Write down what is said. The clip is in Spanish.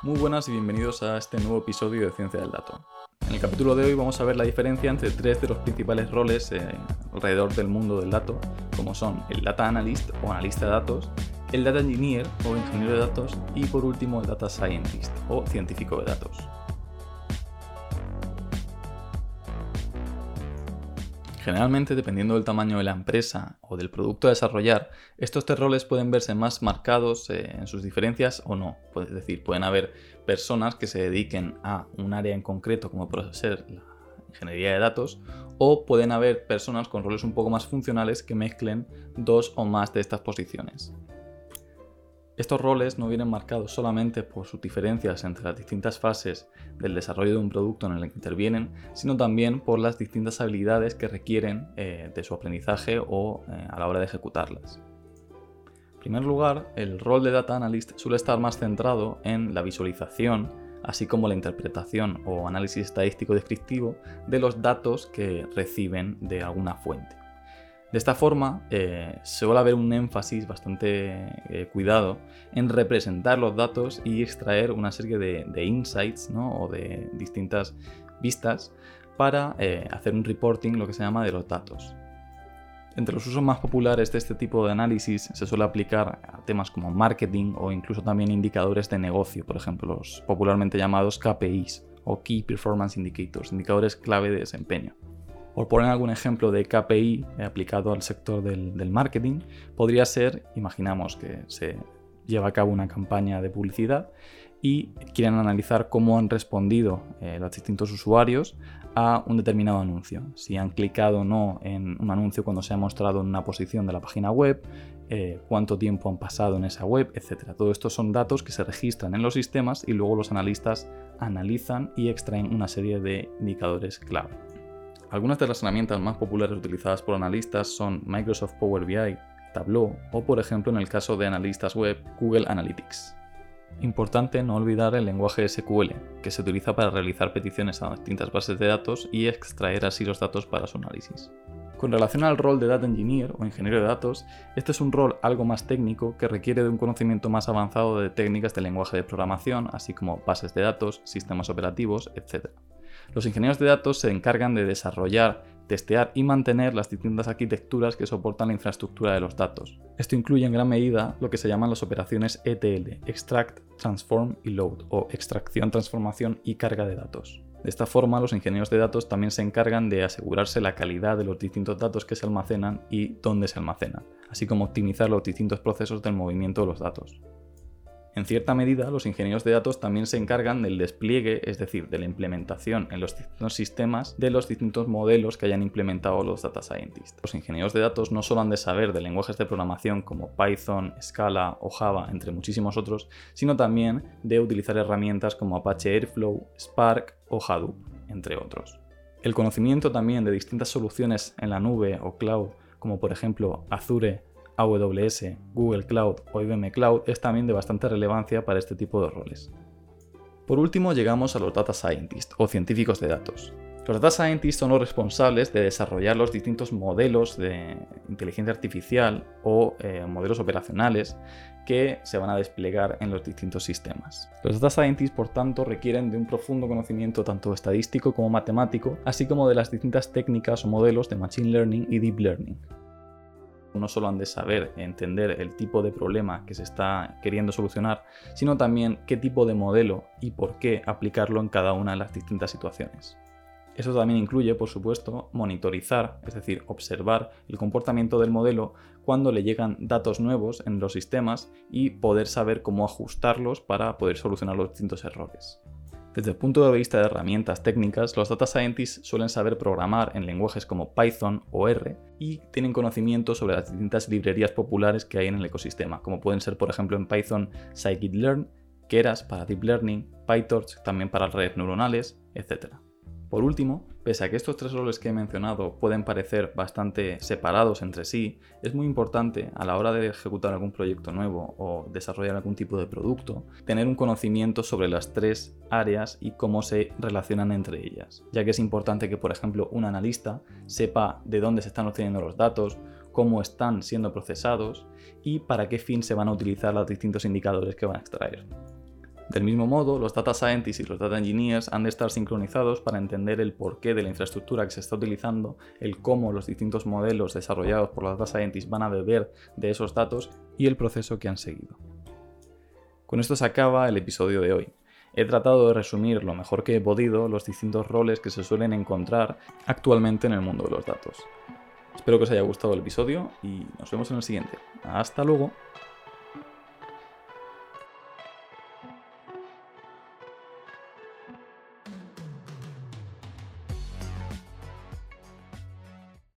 Muy buenas y bienvenidos a este nuevo episodio de Ciencia del Dato. En el capítulo de hoy vamos a ver la diferencia entre tres de los principales roles eh, alrededor del mundo del dato, como son el Data Analyst o analista de datos, el Data Engineer o ingeniero de datos y por último el Data Scientist o científico de datos. Generalmente, dependiendo del tamaño de la empresa o del producto a desarrollar, estos tres roles pueden verse más marcados eh, en sus diferencias o no. Es decir, pueden haber personas que se dediquen a un área en concreto, como puede ser la ingeniería de datos, o pueden haber personas con roles un poco más funcionales que mezclen dos o más de estas posiciones. Estos roles no vienen marcados solamente por sus diferencias entre las distintas fases del desarrollo de un producto en el que intervienen, sino también por las distintas habilidades que requieren eh, de su aprendizaje o eh, a la hora de ejecutarlas. En primer lugar, el rol de Data Analyst suele estar más centrado en la visualización, así como la interpretación o análisis estadístico descriptivo de los datos que reciben de alguna fuente. De esta forma, eh, suele haber un énfasis bastante eh, cuidado en representar los datos y extraer una serie de, insights o de distintas vistas para eh, hacer un reporting, lo que se llama de los datos. Entre los usos más populares de este tipo de análisis se suele aplicar a temas como marketing o incluso también indicadores de negocio, por ejemplo, los popularmente llamados KPIs o Key Performance Indicators, indicadores clave de desempeño. Por poner algún ejemplo de KPI aplicado al sector del, marketing, podría ser, imaginamos que se lleva a cabo una campaña de publicidad y quieren analizar cómo han respondido eh, los distintos usuarios a un determinado anuncio. Si han clicado o no en un anuncio cuando se ha mostrado en una posición de la página web, eh, cuánto tiempo han pasado en esa web, etc. Todo esto son datos que se registran en los sistemas y luego los analistas analizan y extraen una serie de indicadores clave. Algunas de las herramientas más populares utilizadas por analistas son Microsoft Power BI, Tableau o por ejemplo en el caso de analistas web Google Analytics. Importante no olvidar el lenguaje SQL, que se utiliza para realizar peticiones a distintas bases de datos y extraer así los datos para su análisis. Con relación al rol de Data Engineer o ingeniero de datos, este es un rol algo más técnico que requiere de un conocimiento más avanzado de técnicas de lenguaje de programación, así como bases de datos, sistemas operativos, etc. Los ingenieros de datos se encargan de desarrollar, testear y mantener las distintas arquitecturas que soportan la infraestructura de los datos. Esto incluye en gran medida lo que se llaman las operaciones ETL, Extract, Transform y Load, o extracción, transformación y carga de datos. De esta forma, los ingenieros de datos también se encargan de asegurarse la calidad de los distintos datos que se almacenan y dónde se almacenan, así como optimizar los distintos procesos del movimiento de los datos. En cierta medida, los ingenieros de datos también se encargan del despliegue, es decir, de la implementación en los distintos sistemas de los distintos modelos que hayan implementado los data scientists. Los ingenieros de datos no solo han de saber de lenguajes de programación como Python, Scala o Java, entre muchísimos otros, sino también de utilizar herramientas como Apache Airflow, Spark o Hadoop, entre otros. El conocimiento también de distintas soluciones en la nube o cloud, como por ejemplo Azure, AWS, Google Cloud o IBM Cloud es también de bastante relevancia para este tipo de roles. Por último llegamos a los Data Scientists o científicos de datos. Los Data Scientists son los responsables de desarrollar los distintos modelos de inteligencia artificial o eh, modelos operacionales que se van a desplegar en los distintos sistemas. Los Data Scientists, por tanto, requieren de un profundo conocimiento tanto estadístico como matemático, así como de las distintas técnicas o modelos de Machine Learning y Deep Learning no solo han de saber entender el tipo de problema que se está queriendo solucionar, sino también qué tipo de modelo y por qué aplicarlo en cada una de las distintas situaciones. Eso también incluye, por supuesto, monitorizar, es decir, observar el comportamiento del modelo cuando le llegan datos nuevos en los sistemas y poder saber cómo ajustarlos para poder solucionar los distintos errores. Desde el punto de vista de herramientas técnicas, los data scientists suelen saber programar en lenguajes como Python o R y tienen conocimiento sobre las distintas librerías populares que hay en el ecosistema, como pueden ser por ejemplo en Python scikit-learn, Keras para Deep Learning, PyTorch también para redes neuronales, etc. Por último, pese a que estos tres roles que he mencionado pueden parecer bastante separados entre sí, es muy importante a la hora de ejecutar algún proyecto nuevo o desarrollar algún tipo de producto, tener un conocimiento sobre las tres áreas y cómo se relacionan entre ellas, ya que es importante que, por ejemplo, un analista sepa de dónde se están obteniendo los datos, cómo están siendo procesados y para qué fin se van a utilizar los distintos indicadores que van a extraer. Del mismo modo, los data scientists y los data engineers han de estar sincronizados para entender el porqué de la infraestructura que se está utilizando, el cómo los distintos modelos desarrollados por los data scientists van a beber de esos datos y el proceso que han seguido. Con esto se acaba el episodio de hoy. He tratado de resumir lo mejor que he podido los distintos roles que se suelen encontrar actualmente en el mundo de los datos. Espero que os haya gustado el episodio y nos vemos en el siguiente. Hasta luego.